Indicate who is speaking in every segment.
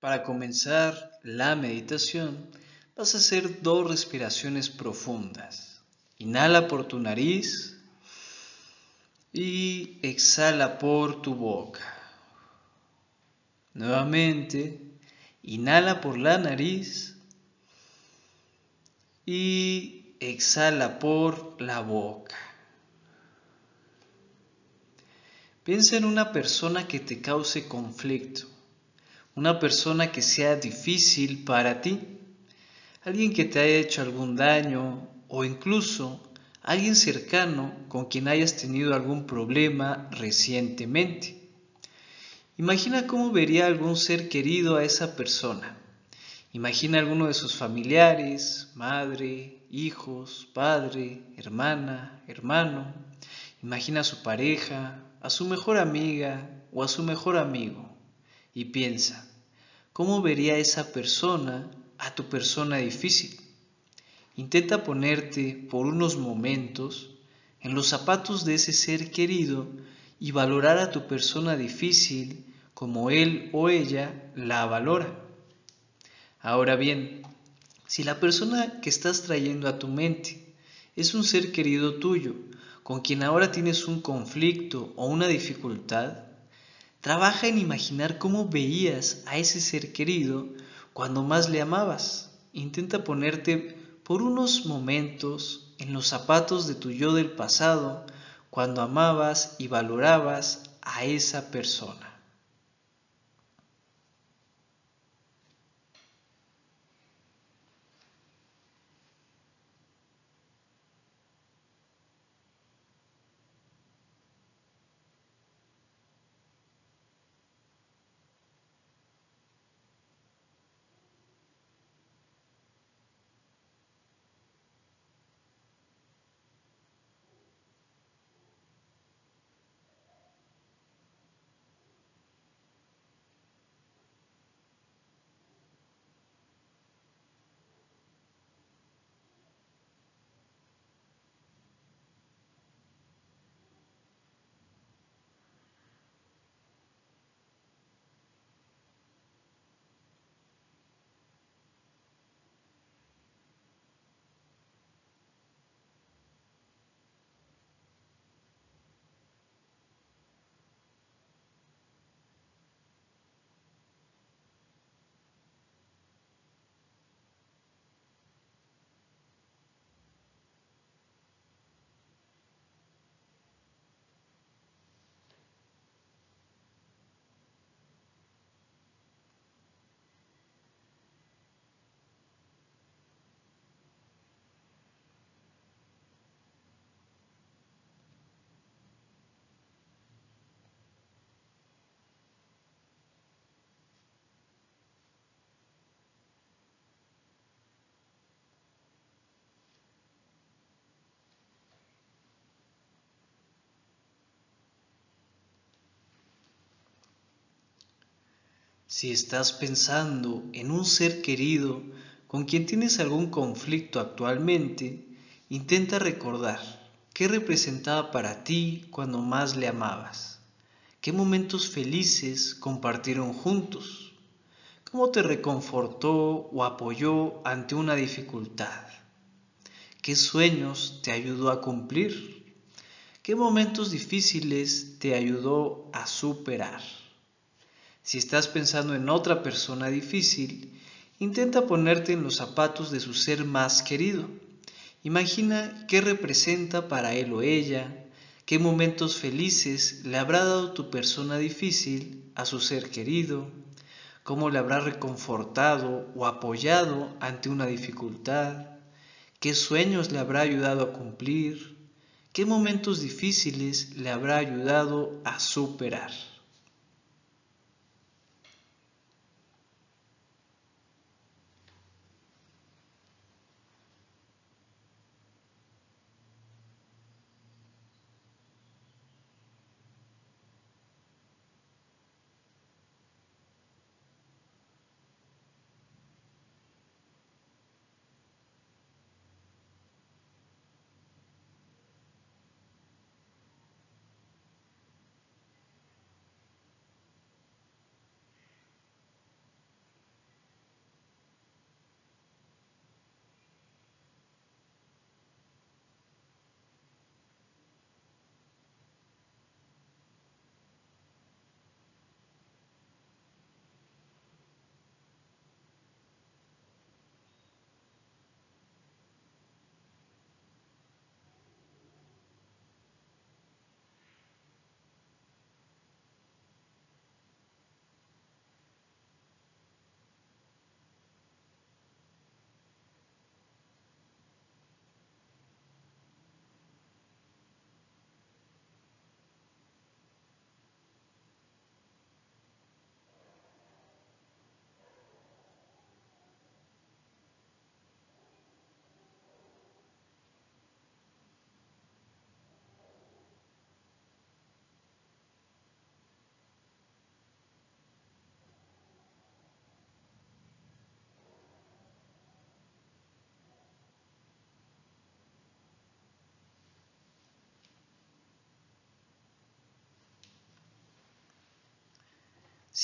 Speaker 1: Para comenzar la meditación, vas a hacer dos respiraciones profundas. Inhala por tu nariz y exhala por tu boca. Nuevamente, inhala por la nariz y exhala por la boca. Piensa en una persona que te cause conflicto una persona que sea difícil para ti, alguien que te haya hecho algún daño o incluso alguien cercano con quien hayas tenido algún problema recientemente. Imagina cómo vería algún ser querido a esa persona. Imagina alguno de sus familiares, madre, hijos, padre, hermana, hermano. Imagina a su pareja, a su mejor amiga o a su mejor amigo y piensa, ¿cómo vería esa persona a tu persona difícil? Intenta ponerte por unos momentos en los zapatos de ese ser querido y valorar a tu persona difícil como él o ella la valora. Ahora bien, si la persona que estás trayendo a tu mente es un ser querido tuyo, con quien ahora tienes un conflicto o una dificultad, Trabaja en imaginar cómo veías a ese ser querido cuando más le amabas. Intenta ponerte por unos momentos en los zapatos de tu yo del pasado cuando amabas y valorabas a esa persona. Si estás pensando en un ser querido con quien tienes algún conflicto actualmente, intenta recordar qué representaba para ti cuando más le amabas, qué momentos felices compartieron juntos, cómo te reconfortó o apoyó ante una dificultad, qué sueños te ayudó a cumplir, qué momentos difíciles te ayudó a superar. Si estás pensando en otra persona difícil, intenta ponerte en los zapatos de su ser más querido. Imagina qué representa para él o ella, qué momentos felices le habrá dado tu persona difícil a su ser querido, cómo le habrá reconfortado o apoyado ante una dificultad, qué sueños le habrá ayudado a cumplir, qué momentos difíciles le habrá ayudado a superar.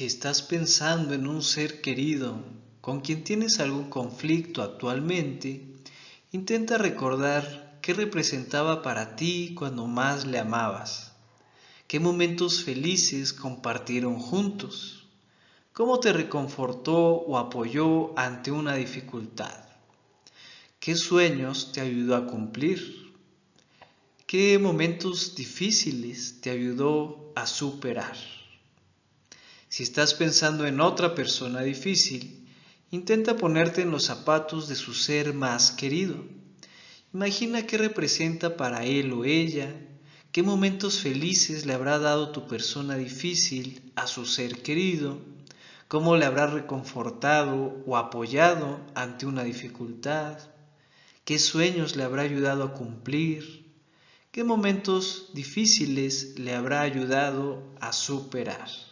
Speaker 1: Si estás pensando en un ser querido con quien tienes algún conflicto actualmente, intenta recordar qué representaba para ti cuando más le amabas, qué momentos felices compartieron juntos, cómo te reconfortó o apoyó ante una dificultad, qué sueños te ayudó a cumplir, qué momentos difíciles te ayudó a superar. Si estás pensando en otra persona difícil, Intenta ponerte en los zapatos de su ser más querido. Imagina qué representa para él o ella, qué momentos felices le habrá dado tu persona difícil a su ser querido, cómo le habrá reconfortado o apoyado ante una dificultad, qué sueños le habrá ayudado a cumplir, qué momentos difíciles le habrá ayudado a superar.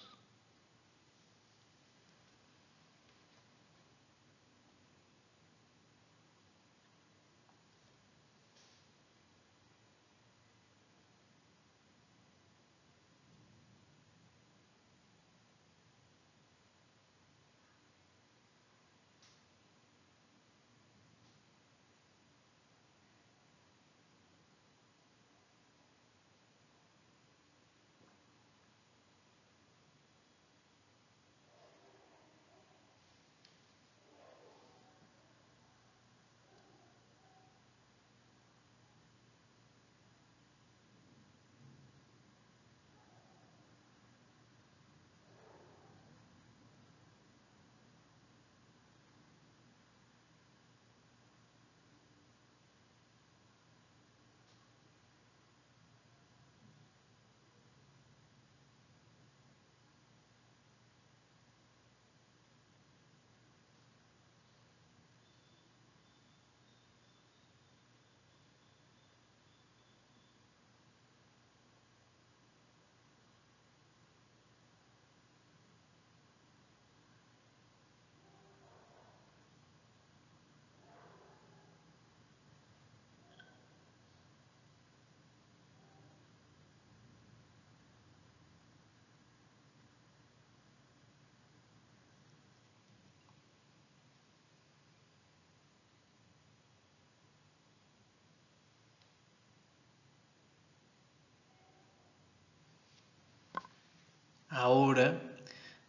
Speaker 1: Ahora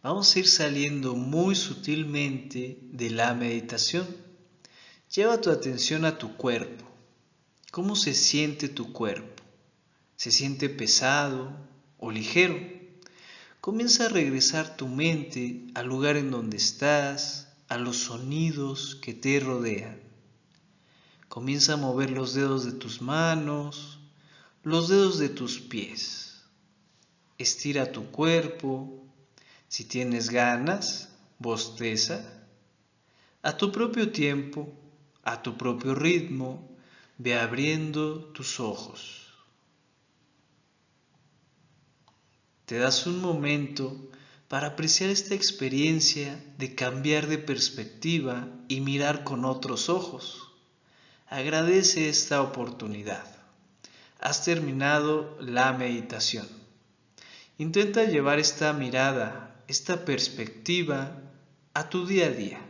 Speaker 1: vamos a ir saliendo muy sutilmente de la meditación. Lleva tu atención a tu cuerpo. ¿Cómo se siente tu cuerpo? ¿Se siente pesado o ligero? Comienza a regresar tu mente al lugar en donde estás, a los sonidos que te rodean. Comienza a mover los dedos de tus manos, los dedos de tus pies estira tu cuerpo, si tienes ganas, bosteza, a tu propio tiempo, a tu propio ritmo, ve abriendo tus ojos. Te das un momento para apreciar esta experiencia de cambiar de perspectiva y mirar con otros ojos. Agradece esta oportunidad. Has terminado la meditación. Intenta llevar esta mirada, esta perspectiva a tu día a día.